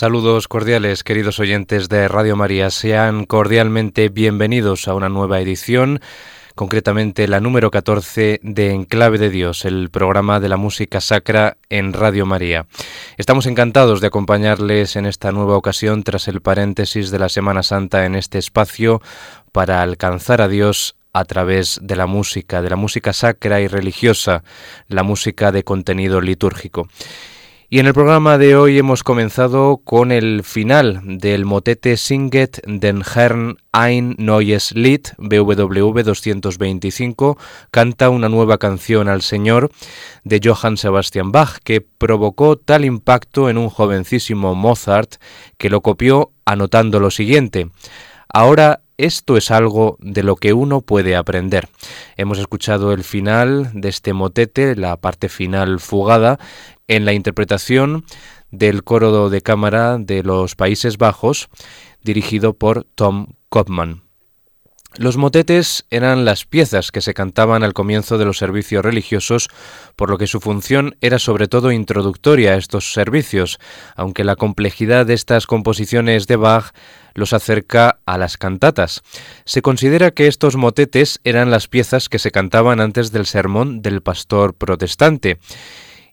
Saludos cordiales, queridos oyentes de Radio María. Sean cordialmente bienvenidos a una nueva edición, concretamente la número 14 de Enclave de Dios, el programa de la música sacra en Radio María. Estamos encantados de acompañarles en esta nueva ocasión tras el paréntesis de la Semana Santa en este espacio para alcanzar a Dios a través de la música, de la música sacra y religiosa, la música de contenido litúrgico. Y en el programa de hoy hemos comenzado con el final del motete Singet den Herrn ein neues Lied, BWV 225, canta una nueva canción al Señor de Johann Sebastian Bach, que provocó tal impacto en un jovencísimo Mozart que lo copió anotando lo siguiente. Ahora esto es algo de lo que uno puede aprender. Hemos escuchado el final de este motete, la parte final fugada, en la interpretación del coro de cámara de los Países Bajos, dirigido por Tom Kopman. Los motetes eran las piezas que se cantaban al comienzo de los servicios religiosos, por lo que su función era sobre todo introductoria a estos servicios, aunque la complejidad de estas composiciones de Bach los acerca a las cantatas. Se considera que estos motetes eran las piezas que se cantaban antes del sermón del pastor protestante.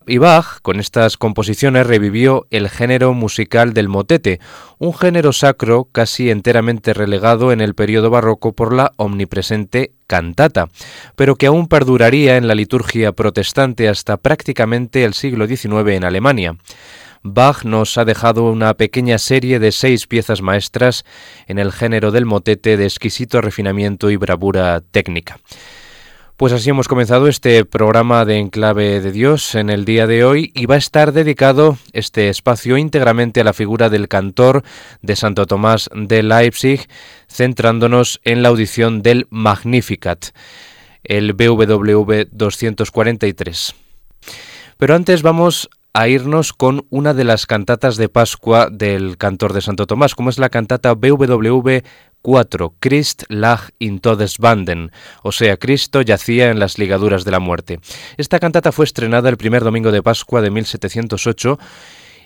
Y Bach, con estas composiciones, revivió el género musical del motete, un género sacro casi enteramente relegado en el periodo barroco por la omnipresente cantata, pero que aún perduraría en la liturgia protestante hasta prácticamente el siglo XIX en Alemania. Bach nos ha dejado una pequeña serie de seis piezas maestras en el género del motete de exquisito refinamiento y bravura técnica. Pues así hemos comenzado este programa de Enclave de Dios en el día de hoy y va a estar dedicado este espacio íntegramente a la figura del cantor de Santo Tomás de Leipzig, centrándonos en la audición del Magnificat, el BWV 243. Pero antes vamos a irnos con una de las cantatas de Pascua del cantor de Santo Tomás, como es la cantata BWV 4. Christ lag in Todesbanden, o sea, Cristo yacía en las ligaduras de la muerte. Esta cantata fue estrenada el primer domingo de Pascua de 1708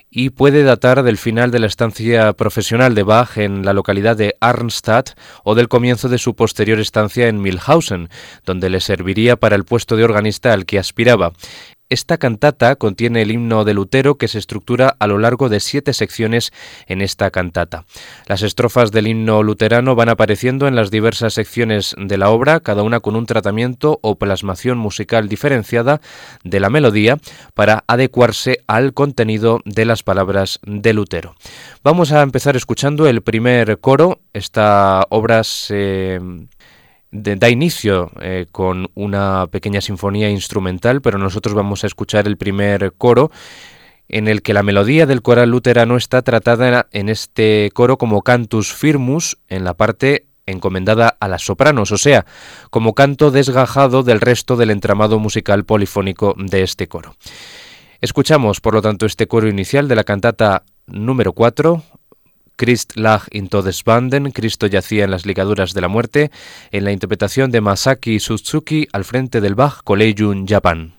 y puede datar del final de la estancia profesional de Bach en la localidad de Arnstadt o del comienzo de su posterior estancia en Milhausen, donde le serviría para el puesto de organista al que aspiraba. Esta cantata contiene el himno de Lutero que se estructura a lo largo de siete secciones en esta cantata. Las estrofas del himno luterano van apareciendo en las diversas secciones de la obra, cada una con un tratamiento o plasmación musical diferenciada de la melodía para adecuarse al contenido de las palabras de Lutero. Vamos a empezar escuchando el primer coro. Esta obra se da inicio eh, con una pequeña sinfonía instrumental, pero nosotros vamos a escuchar el primer coro en el que la melodía del coral luterano está tratada en este coro como cantus firmus en la parte encomendada a las sopranos, o sea, como canto desgajado del resto del entramado musical polifónico de este coro. Escuchamos, por lo tanto, este coro inicial de la cantata número 4, Christ lag in Todesbanden, Cristo yacía en las ligaduras de la muerte, en la interpretación de Masaki Suzuki al frente del Bach Collegium Japan.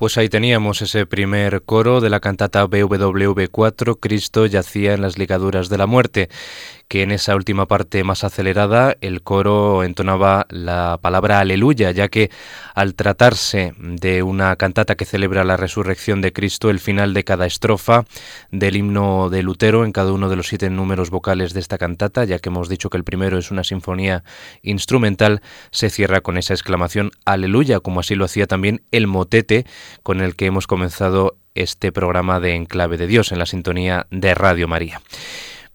Pues ahí teníamos ese primer coro de la cantata BWV4, Cristo yacía en las ligaduras de la muerte, que en esa última parte más acelerada el coro entonaba la palabra aleluya, ya que al tratarse de una cantata que celebra la resurrección de Cristo, el final de cada estrofa del himno de Lutero en cada uno de los siete números vocales de esta cantata, ya que hemos dicho que el primero es una sinfonía instrumental, se cierra con esa exclamación aleluya, como así lo hacía también el motete con el que hemos comenzado este programa de Enclave de Dios en la sintonía de Radio María.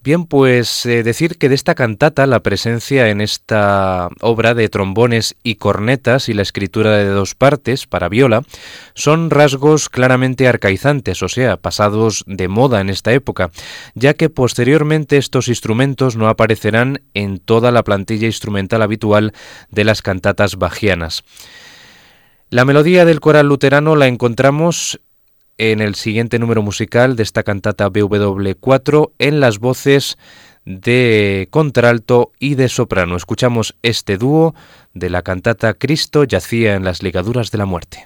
Bien, pues eh, decir que de esta cantata la presencia en esta obra de trombones y cornetas y la escritura de dos partes para viola son rasgos claramente arcaizantes, o sea, pasados de moda en esta época, ya que posteriormente estos instrumentos no aparecerán en toda la plantilla instrumental habitual de las cantatas bajianas. La melodía del coral luterano la encontramos en el siguiente número musical de esta cantata BW4 en las voces de contralto y de soprano. Escuchamos este dúo de la cantata Cristo yacía en las ligaduras de la muerte.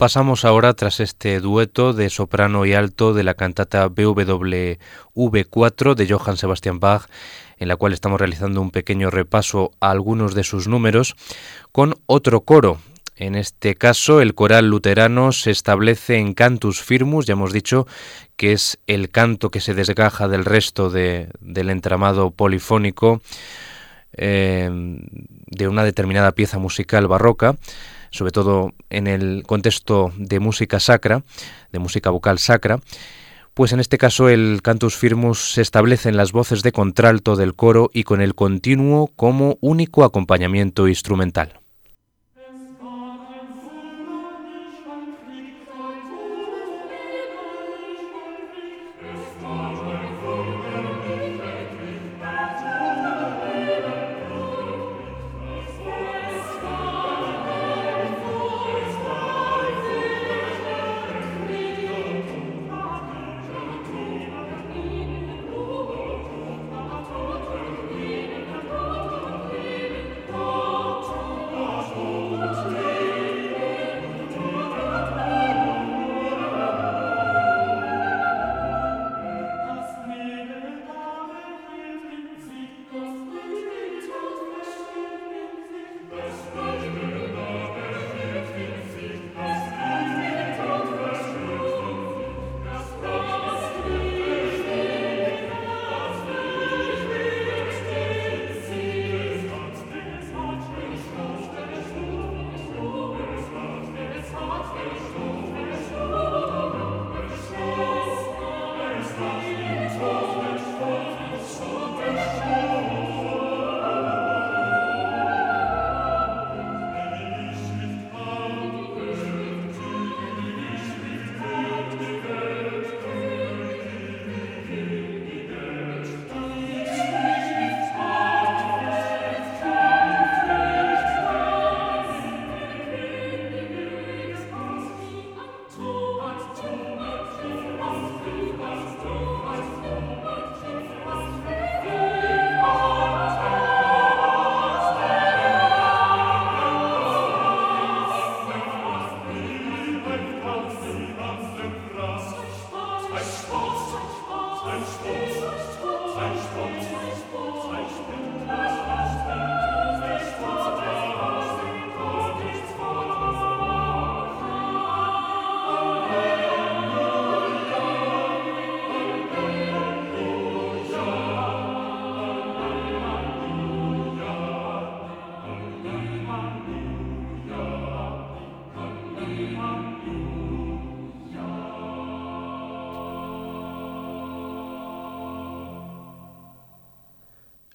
Pasamos ahora, tras este dueto de soprano y alto de la cantata BWV4 de Johann Sebastian Bach, en la cual estamos realizando un pequeño repaso a algunos de sus números, con otro coro. En este caso, el coral luterano se establece en cantus firmus, ya hemos dicho que es el canto que se desgaja del resto del entramado polifónico eh, de una determinada pieza musical barroca sobre todo en el contexto de música sacra, de música vocal sacra, pues en este caso el cantus firmus se establece en las voces de contralto del coro y con el continuo como único acompañamiento instrumental.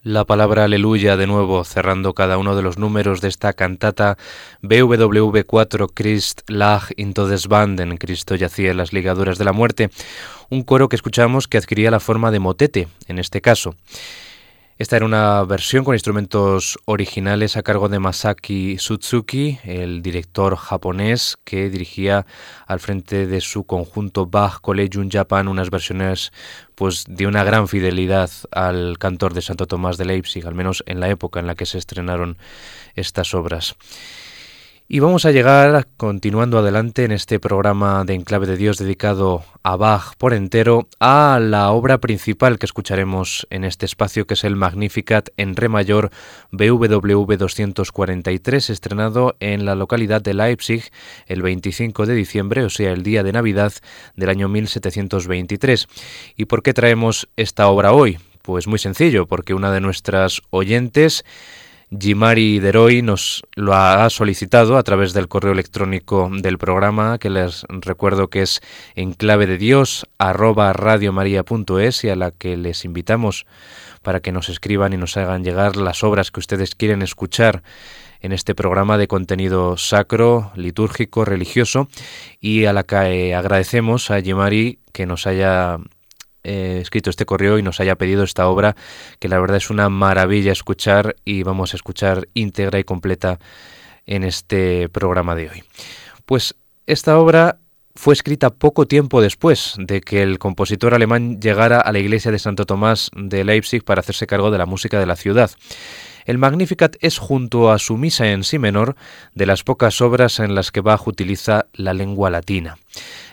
La palabra aleluya de nuevo, cerrando cada uno de los números de esta cantata BWV4 Christ lag into des Banden, Cristo yacía en las ligaduras de la muerte, un coro que escuchamos que adquiría la forma de motete en este caso. Esta era una versión con instrumentos originales a cargo de Masaki Sutsuki, el director japonés que dirigía al frente de su conjunto Bach Collegium Japan unas versiones pues de una gran fidelidad al cantor de Santo Tomás de Leipzig, al menos en la época en la que se estrenaron estas obras. Y vamos a llegar, continuando adelante en este programa de Enclave de Dios dedicado a Bach por entero, a la obra principal que escucharemos en este espacio, que es el Magnificat en Re mayor BWV 243, estrenado en la localidad de Leipzig el 25 de diciembre, o sea, el día de Navidad del año 1723. ¿Y por qué traemos esta obra hoy? Pues muy sencillo, porque una de nuestras oyentes Jimari Deroy nos lo ha solicitado a través del correo electrónico del programa, que les recuerdo que es en clave de Dios arroba radiomaria.es y a la que les invitamos para que nos escriban y nos hagan llegar las obras que ustedes quieren escuchar en este programa de contenido sacro, litúrgico, religioso. Y a la que agradecemos a Jimari que nos haya eh, escrito este correo y nos haya pedido esta obra, que la verdad es una maravilla escuchar y vamos a escuchar íntegra y completa en este programa de hoy. Pues esta obra fue escrita poco tiempo después de que el compositor alemán llegara a la iglesia de Santo Tomás de Leipzig para hacerse cargo de la música de la ciudad. El Magnificat es, junto a su misa en sí menor, de las pocas obras en las que Bach utiliza la lengua latina.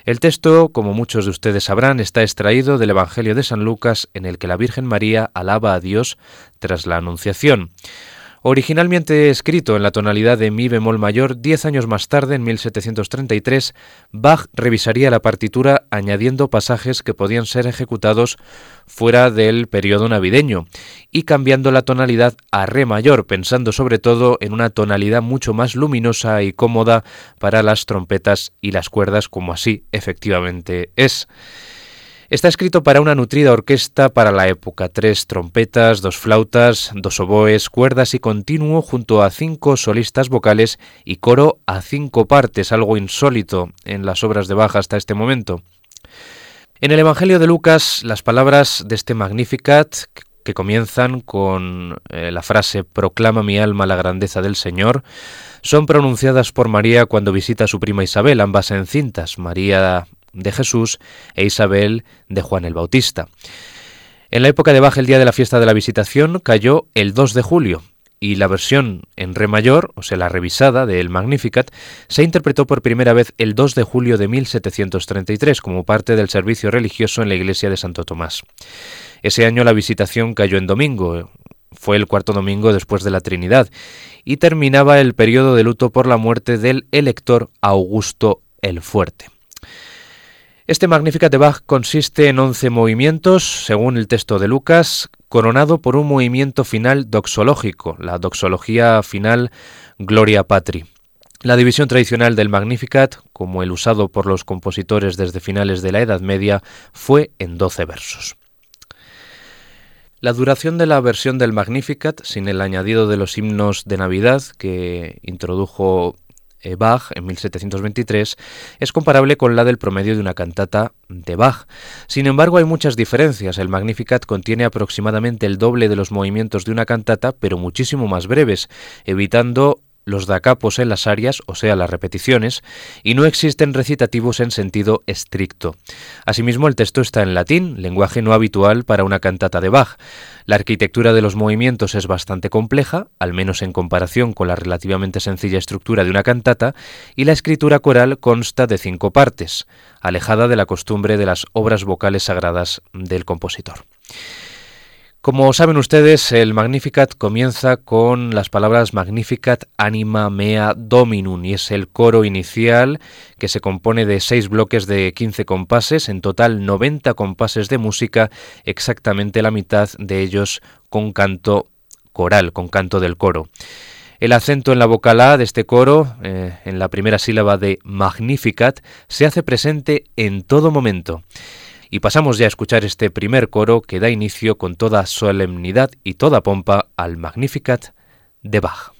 El texto, como muchos de ustedes sabrán, está extraído del Evangelio de San Lucas, en el que la Virgen María alaba a Dios tras la Anunciación. Originalmente escrito en la tonalidad de mi bemol mayor, diez años más tarde, en 1733, Bach revisaría la partitura añadiendo pasajes que podían ser ejecutados fuera del periodo navideño y cambiando la tonalidad a re mayor, pensando sobre todo en una tonalidad mucho más luminosa y cómoda para las trompetas y las cuerdas, como así efectivamente es. Está escrito para una nutrida orquesta para la época, tres trompetas, dos flautas, dos oboes, cuerdas y continuo junto a cinco solistas vocales y coro a cinco partes, algo insólito en las obras de Bach hasta este momento. En el Evangelio de Lucas, las palabras de este Magnificat, que comienzan con eh, la frase Proclama mi alma la grandeza del Señor, son pronunciadas por María cuando visita a su prima Isabel, ambas encintas. María de Jesús e Isabel de Juan el Bautista. En la época de Baja, el día de la fiesta de la visitación, cayó el 2 de julio, y la versión en re mayor, o sea, la revisada del Magnificat, se interpretó por primera vez el 2 de julio de 1733 como parte del servicio religioso en la iglesia de Santo Tomás. Ese año la visitación cayó en domingo, fue el cuarto domingo después de la Trinidad, y terminaba el periodo de luto por la muerte del elector Augusto el Fuerte. Este Magnificat de Bach consiste en 11 movimientos, según el texto de Lucas, coronado por un movimiento final doxológico, la doxología final Gloria Patri. La división tradicional del Magnificat, como el usado por los compositores desde finales de la Edad Media, fue en 12 versos. La duración de la versión del Magnificat, sin el añadido de los himnos de Navidad que introdujo eh, Bach en 1723 es comparable con la del promedio de una cantata de Bach. Sin embargo, hay muchas diferencias. El Magnificat contiene aproximadamente el doble de los movimientos de una cantata, pero muchísimo más breves, evitando los da capos en las áreas, o sea, las repeticiones, y no existen recitativos en sentido estricto. Asimismo, el texto está en latín, lenguaje no habitual para una cantata de Bach. La arquitectura de los movimientos es bastante compleja, al menos en comparación con la relativamente sencilla estructura de una cantata, y la escritura coral consta de cinco partes, alejada de la costumbre de las obras vocales sagradas del compositor. Como saben ustedes, el Magnificat comienza con las palabras Magnificat anima mea dominum y es el coro inicial que se compone de seis bloques de 15 compases, en total 90 compases de música, exactamente la mitad de ellos con canto coral, con canto del coro. El acento en la vocal A de este coro, eh, en la primera sílaba de Magnificat, se hace presente en todo momento. Y pasamos ya a escuchar este primer coro que da inicio con toda solemnidad y toda pompa al Magnificat de Bach.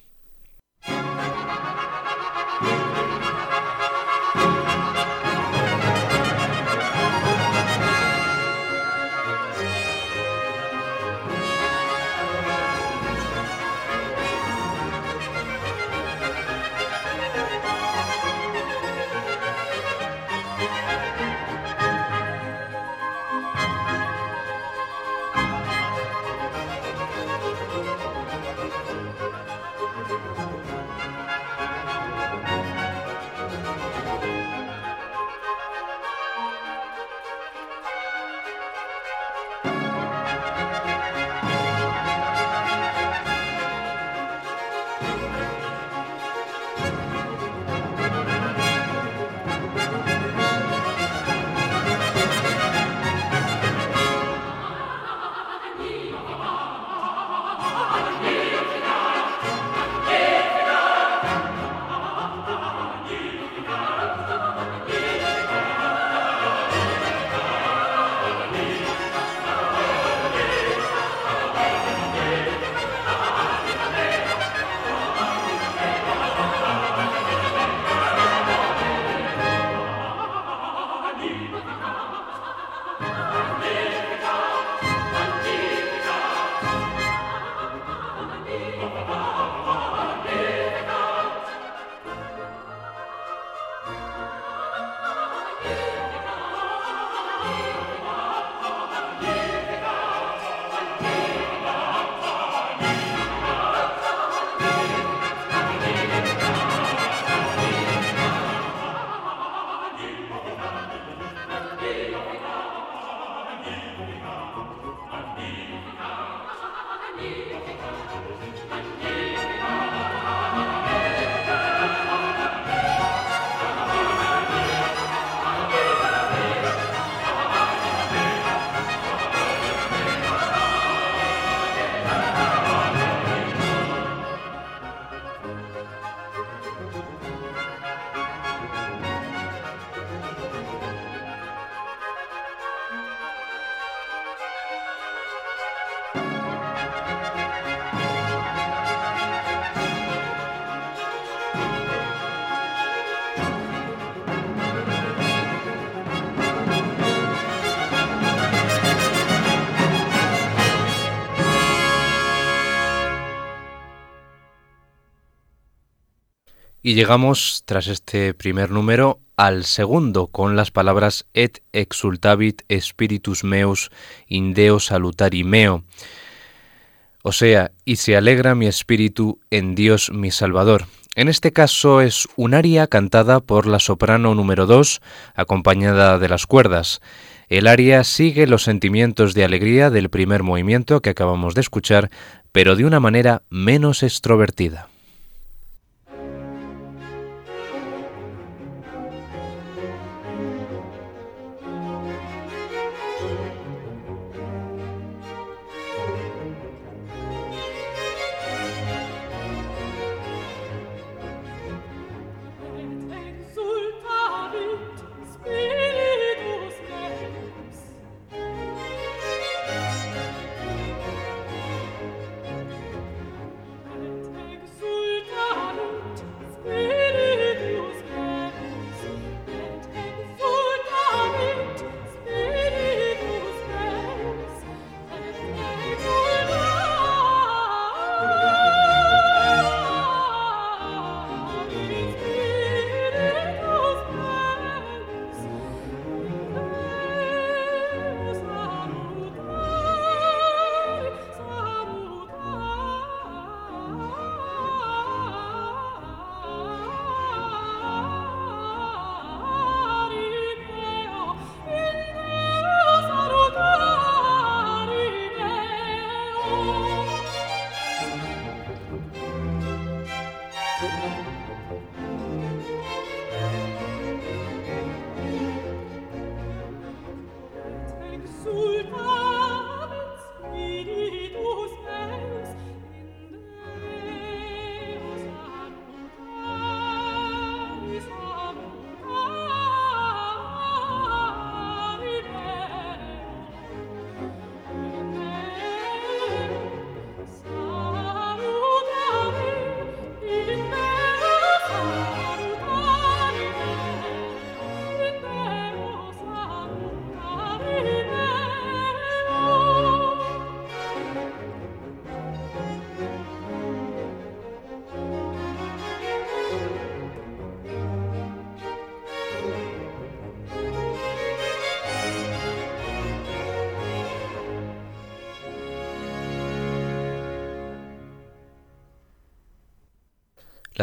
Y llegamos, tras este primer número, al segundo, con las palabras Et exultavit spiritus meus in Deo salutari meo. O sea, y se alegra mi espíritu en Dios mi Salvador. En este caso es un aria cantada por la soprano número 2, acompañada de las cuerdas. El aria sigue los sentimientos de alegría del primer movimiento que acabamos de escuchar, pero de una manera menos extrovertida.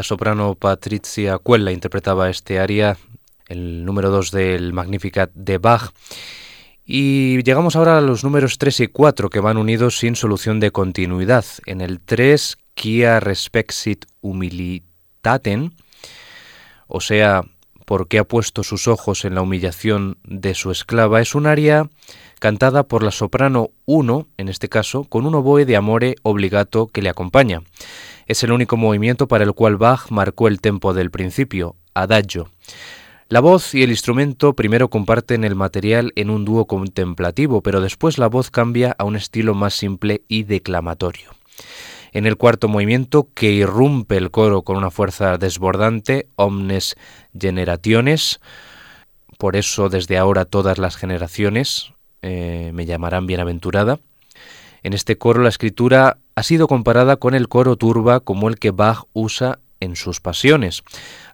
La soprano Patricia Cuella interpretaba este aria, el número 2 del Magnificat de Bach. Y llegamos ahora a los números 3 y 4 que van unidos sin solución de continuidad. En el 3, Quia respexit humilitaten, o sea, porque ha puesto sus ojos en la humillación de su esclava, es un aria cantada por la soprano 1, en este caso, con un oboe de amore obligato que le acompaña. Es el único movimiento para el cual Bach marcó el tempo del principio, adagio. La voz y el instrumento primero comparten el material en un dúo contemplativo, pero después la voz cambia a un estilo más simple y declamatorio. En el cuarto movimiento, que irrumpe el coro con una fuerza desbordante, omnes generationes, por eso desde ahora todas las generaciones eh, me llamarán bienaventurada, en este coro la escritura ha sido comparada con el coro turba como el que Bach usa en sus pasiones.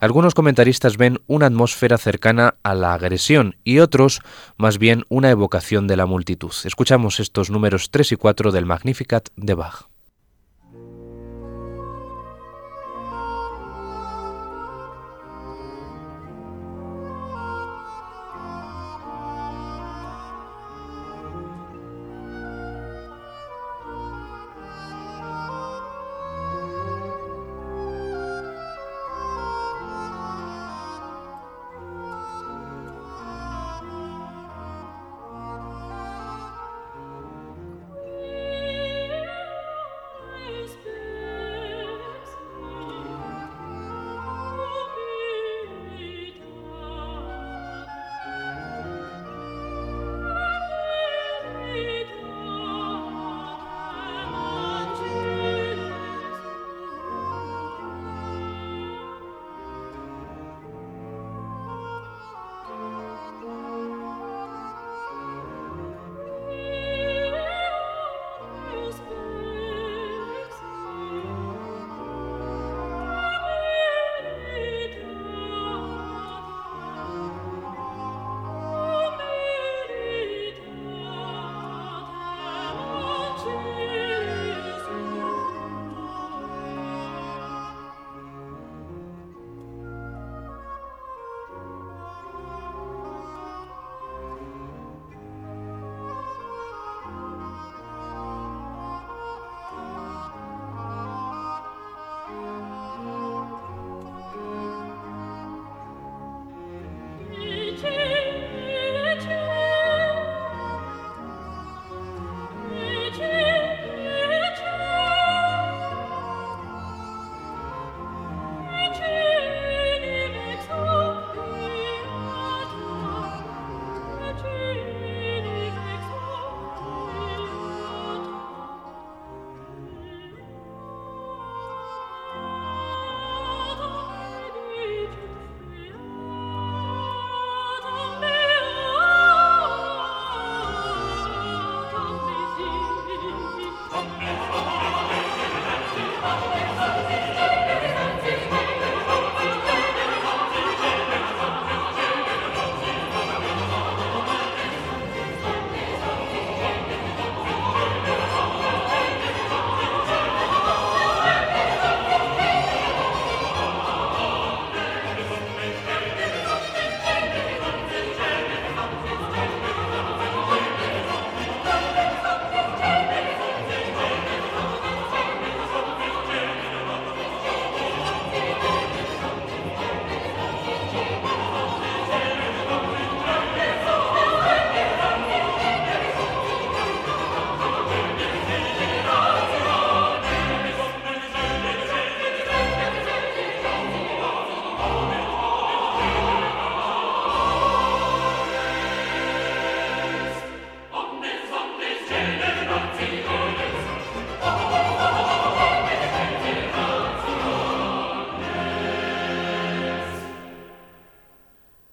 Algunos comentaristas ven una atmósfera cercana a la agresión y otros más bien una evocación de la multitud. Escuchamos estos números 3 y 4 del Magnificat de Bach.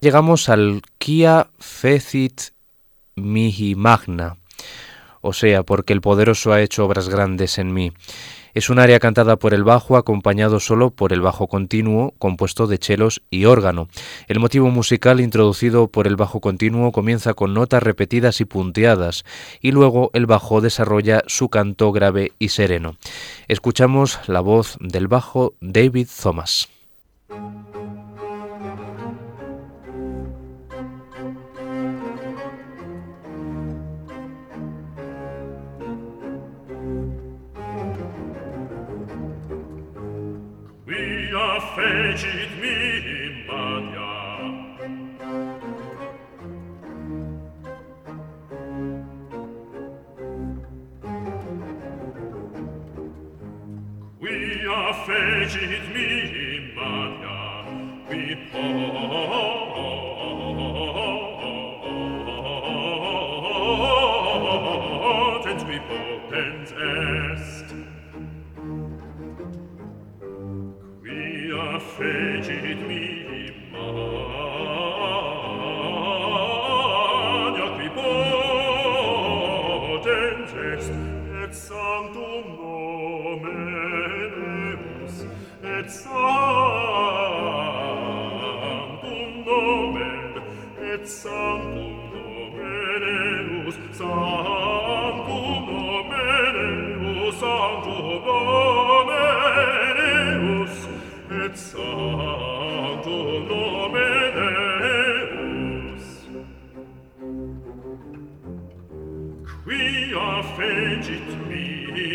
Llegamos al Kia fecit mihi magna, o sea, porque el poderoso ha hecho obras grandes en mí. Es un área cantada por el bajo acompañado solo por el bajo continuo compuesto de chelos y órgano. El motivo musical introducido por el bajo continuo comienza con notas repetidas y punteadas y luego el bajo desarrolla su canto grave y sereno. Escuchamos la voz del bajo David Thomas. fecit mi Maria qui potens qui potens est. Qui a fecit sanctum Dominus, sanctum Dominus, sanctum Dominus, et sanctum Dominus. Quia fecit mihi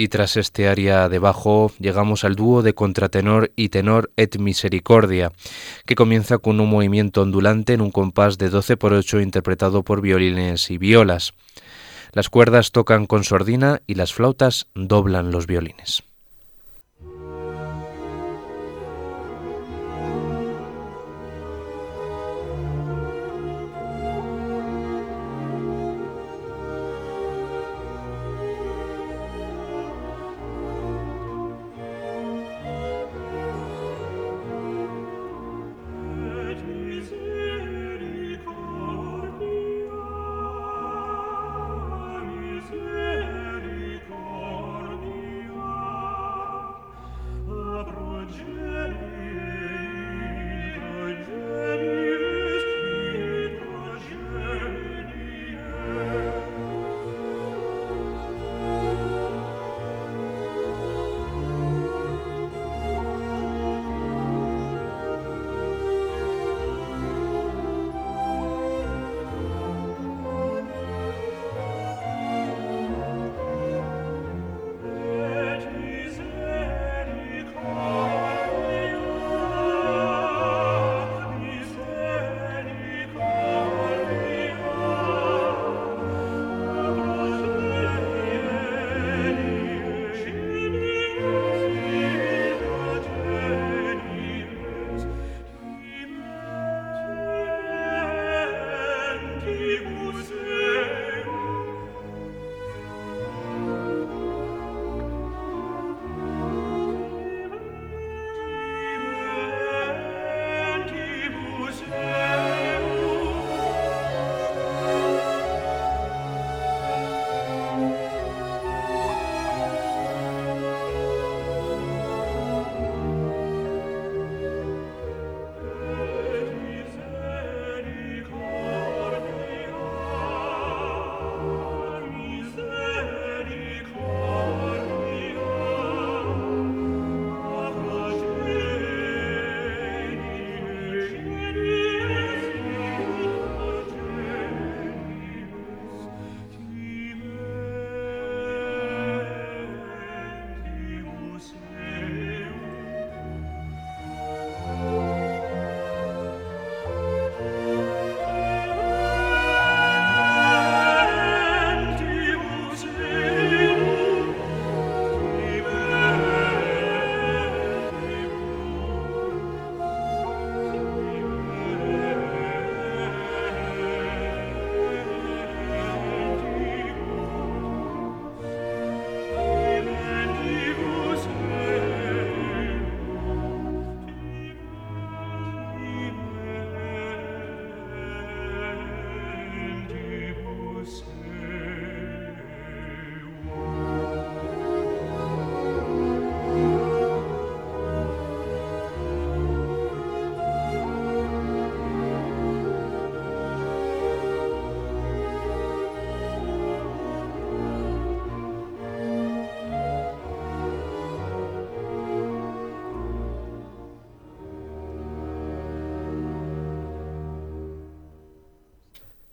Y tras este área de bajo llegamos al dúo de contratenor y tenor et misericordia, que comienza con un movimiento ondulante en un compás de 12 por 8 interpretado por violines y violas. Las cuerdas tocan con sordina y las flautas doblan los violines.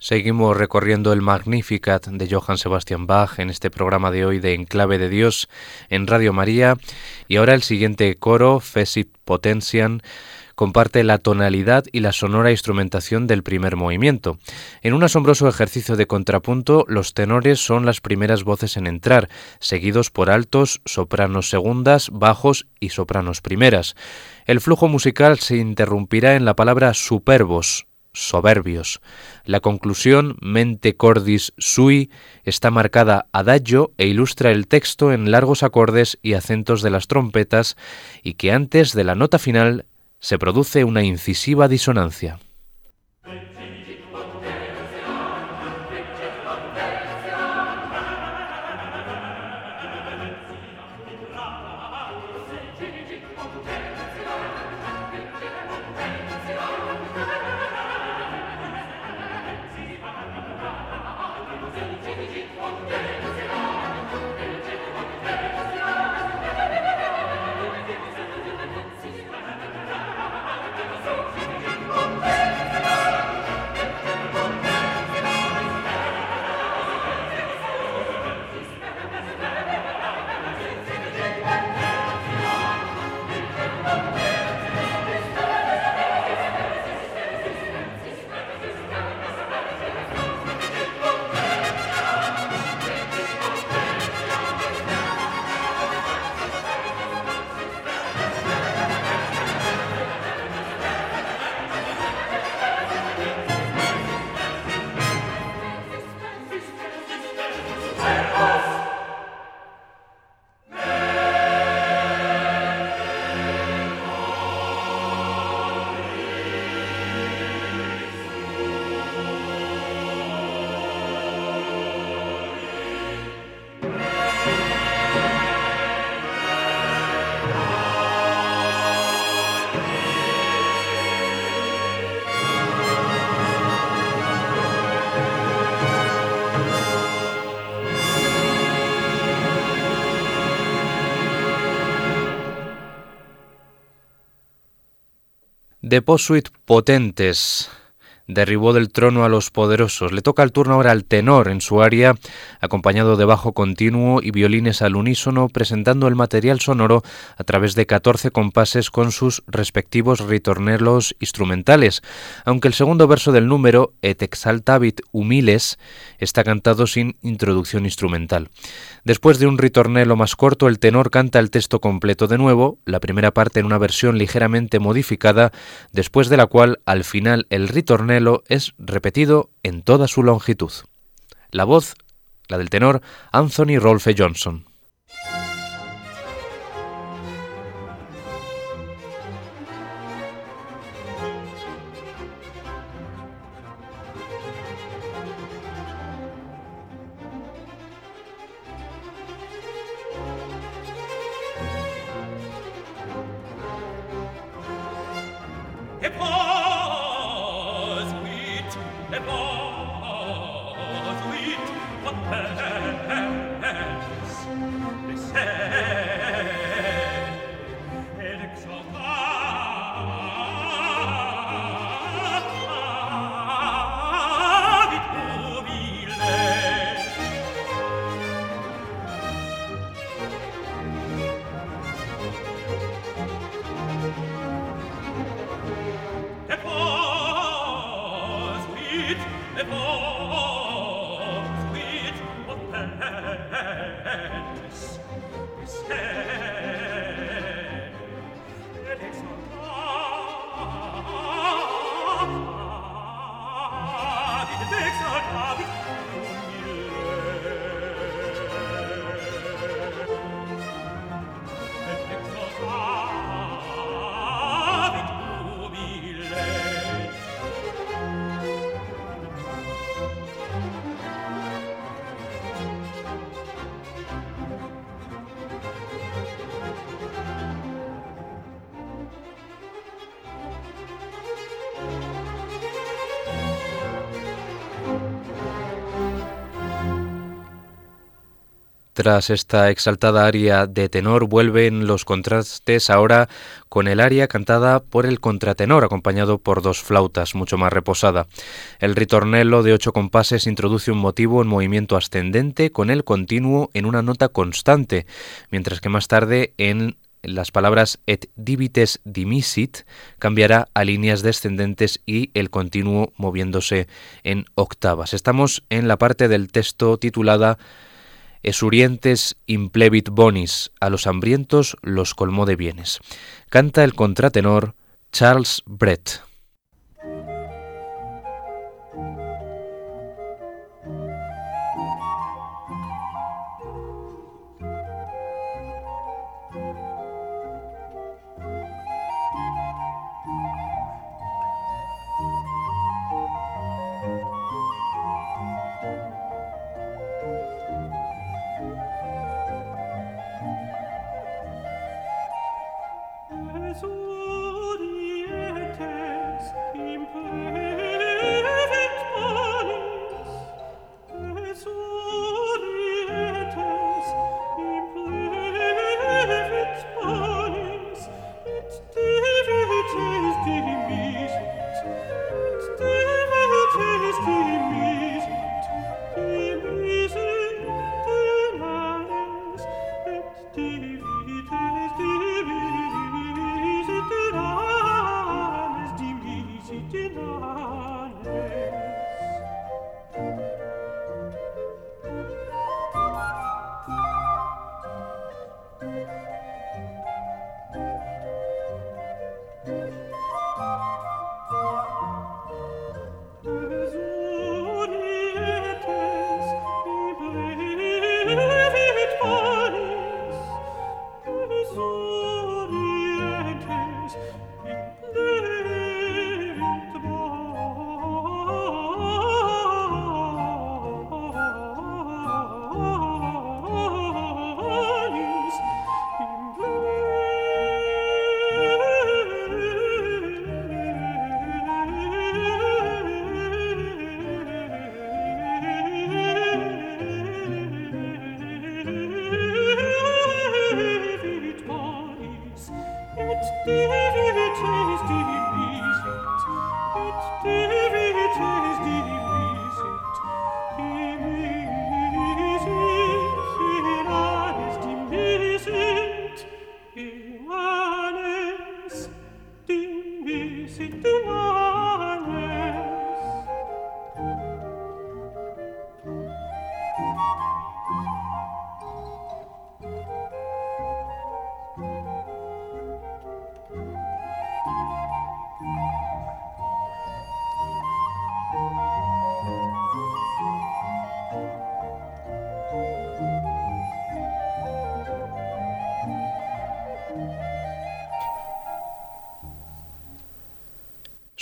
Seguimos recorriendo el Magnificat de Johann Sebastian Bach en este programa de hoy de Enclave de Dios en Radio María y ahora el siguiente coro, Fesit Potentian, comparte la tonalidad y la sonora instrumentación del primer movimiento. En un asombroso ejercicio de contrapunto, los tenores son las primeras voces en entrar, seguidos por altos, sopranos segundas, bajos y sopranos primeras. El flujo musical se interrumpirá en la palabra superbos, soberbios. La conclusión mente cordis sui está marcada adagio e ilustra el texto en largos acordes y acentos de las trompetas y que antes de la nota final se produce una incisiva disonancia. Deposuit potentes derribó del trono a los poderosos. Le toca el turno ahora al tenor en su área, acompañado de bajo continuo y violines al unísono, presentando el material sonoro a través de 14 compases con sus respectivos ritornelos instrumentales, aunque el segundo verso del número, Et exaltavit humiles, está cantado sin introducción instrumental. Después de un ritornelo más corto, el tenor canta el texto completo de nuevo, la primera parte en una versión ligeramente modificada, después de la cual al final el ritornelo es repetido en toda su longitud. La voz, la del tenor Anthony Rolfe Johnson. Tras esta exaltada aria de tenor vuelven los contrastes ahora con el aria cantada por el contratenor acompañado por dos flautas mucho más reposada. El ritornello de ocho compases introduce un motivo en movimiento ascendente con el continuo en una nota constante, mientras que más tarde en las palabras et divites dimisit cambiará a líneas descendentes y el continuo moviéndose en octavas. Estamos en la parte del texto titulada Esurientes implevit bonis, a los hambrientos los colmó de bienes. Canta el contratenor Charles Brett.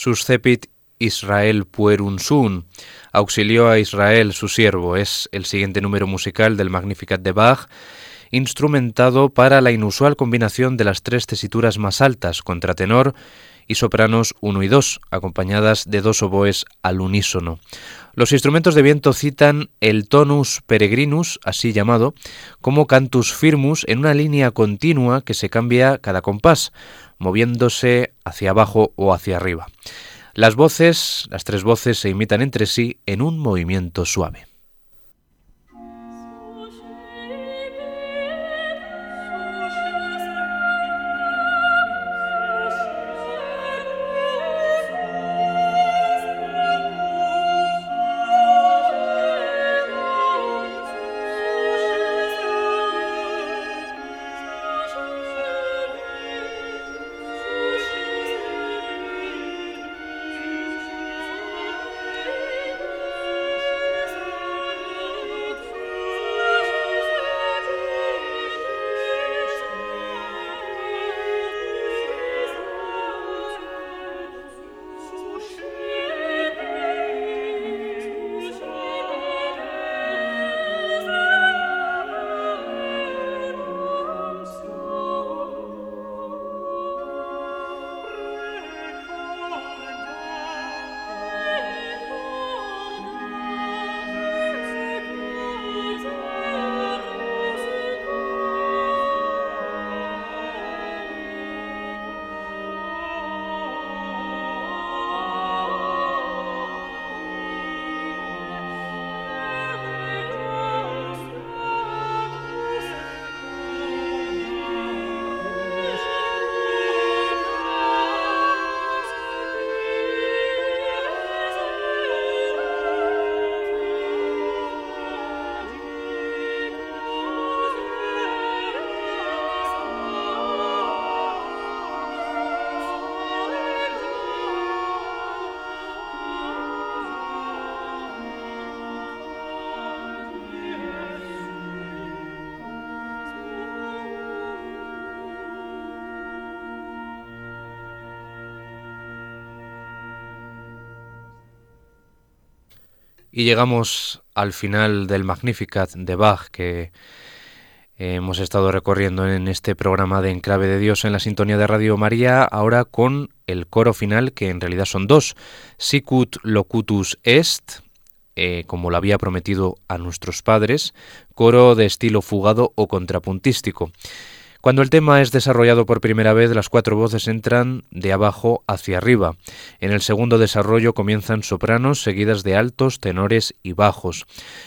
Suscepit Israel puerunsun, auxilió a Israel su siervo, es el siguiente número musical del Magnificat de Bach, instrumentado para la inusual combinación de las tres tesituras más altas, contratenor y sopranos 1 y 2, acompañadas de dos oboes al unísono. Los instrumentos de viento citan el tonus peregrinus, así llamado, como cantus firmus en una línea continua que se cambia cada compás, moviéndose hacia abajo o hacia arriba. Las voces, las tres voces, se imitan entre sí en un movimiento suave. Y llegamos al final del Magnificat de Bach que hemos estado recorriendo en este programa de Enclave de Dios en la sintonía de Radio María, ahora con el coro final, que en realidad son dos, Sicut Locutus Est, eh, como lo había prometido a nuestros padres, coro de estilo fugado o contrapuntístico. Cuando el tema es desarrollado por primera vez, las cuatro voces entran de abajo hacia arriba. En el segundo desarrollo comienzan sopranos seguidas de altos, tenores y bajos.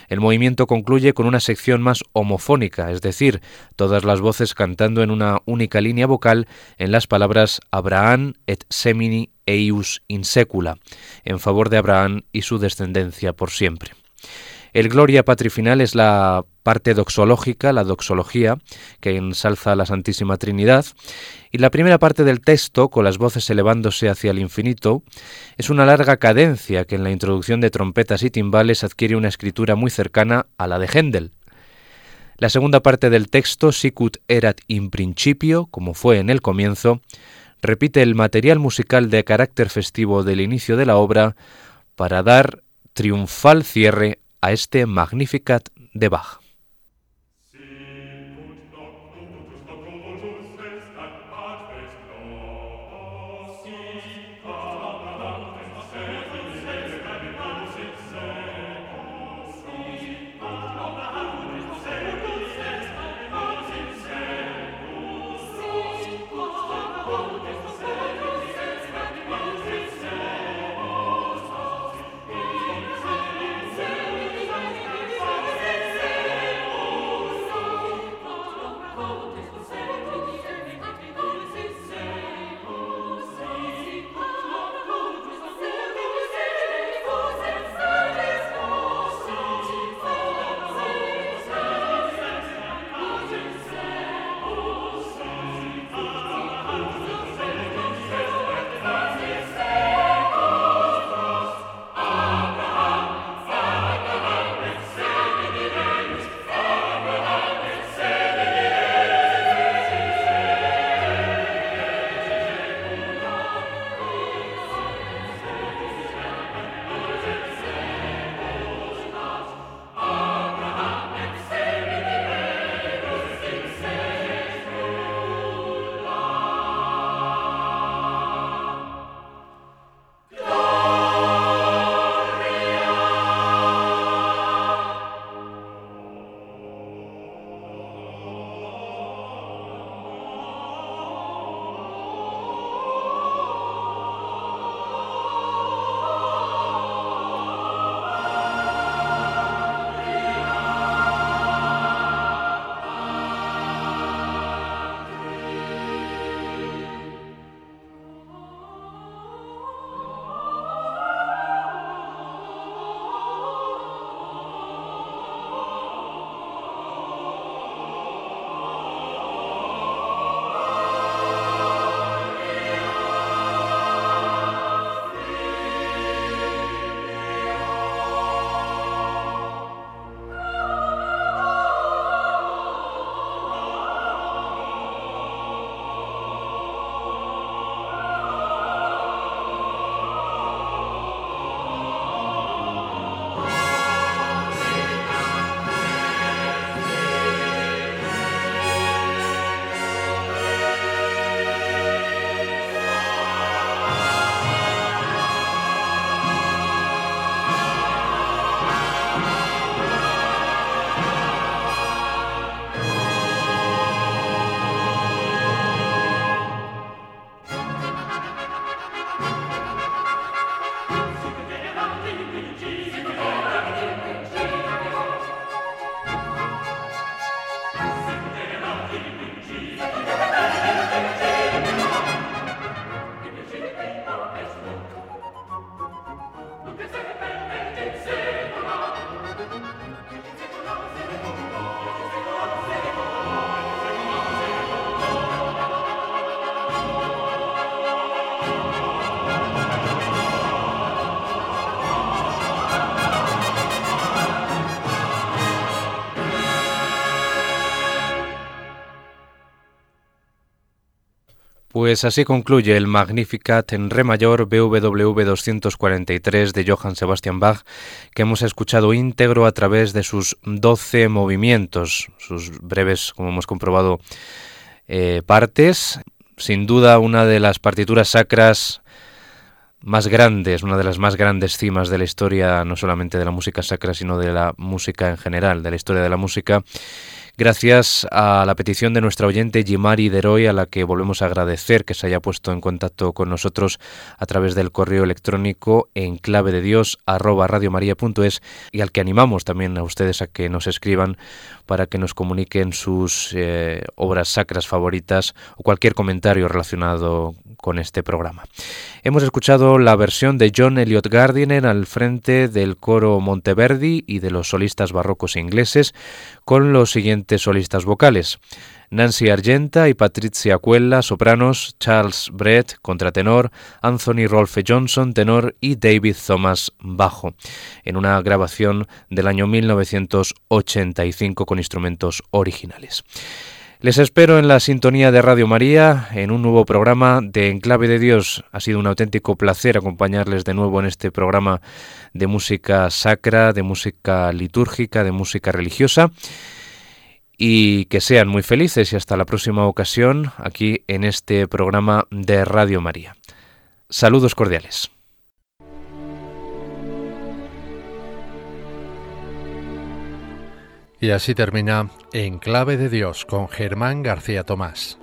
El movimiento concluye con una sección más homofónica, es decir, todas las voces cantando en una única línea vocal en las palabras Abraham et semini eius in secula, en favor de Abraham y su descendencia por siempre. El Gloria Patri final es la parte doxológica, la doxología, que ensalza a la Santísima Trinidad, y la primera parte del texto, con las voces elevándose hacia el infinito, es una larga cadencia que en la introducción de trompetas y timbales adquiere una escritura muy cercana a la de Händel. La segunda parte del texto, Sicut erat in principio, como fue en el comienzo, repite el material musical de carácter festivo del inicio de la obra para dar triunfal cierre a este Magnificat de Bach. Pues así concluye el Magnificat en Re mayor BWV 243 de Johann Sebastian Bach, que hemos escuchado íntegro a través de sus 12 movimientos, sus breves, como hemos comprobado, eh, partes. Sin duda una de las partituras sacras más grandes, una de las más grandes cimas de la historia, no solamente de la música sacra, sino de la música en general, de la historia de la música gracias a la petición de nuestra oyente Jimari Deroy, a la que volvemos a agradecer que se haya puesto en contacto con nosotros a través del correo electrónico en clave de Dios y al que animamos también a ustedes a que nos escriban para que nos comuniquen sus eh, obras sacras favoritas o cualquier comentario relacionado con este programa. Hemos escuchado la versión de John Elliot Gardiner al frente del coro Monteverdi y de los solistas barrocos ingleses con los siguientes solistas vocales. Nancy Argenta y Patricia Cuella, sopranos, Charles Brett, contratenor, Anthony Rolfe Johnson, tenor y David Thomas, bajo, en una grabación del año 1985 con instrumentos originales. Les espero en la sintonía de Radio María en un nuevo programa de Enclave de Dios. Ha sido un auténtico placer acompañarles de nuevo en este programa de música sacra, de música litúrgica, de música religiosa. Y que sean muy felices y hasta la próxima ocasión aquí en este programa de Radio María. Saludos cordiales. Y así termina En Clave de Dios con Germán García Tomás.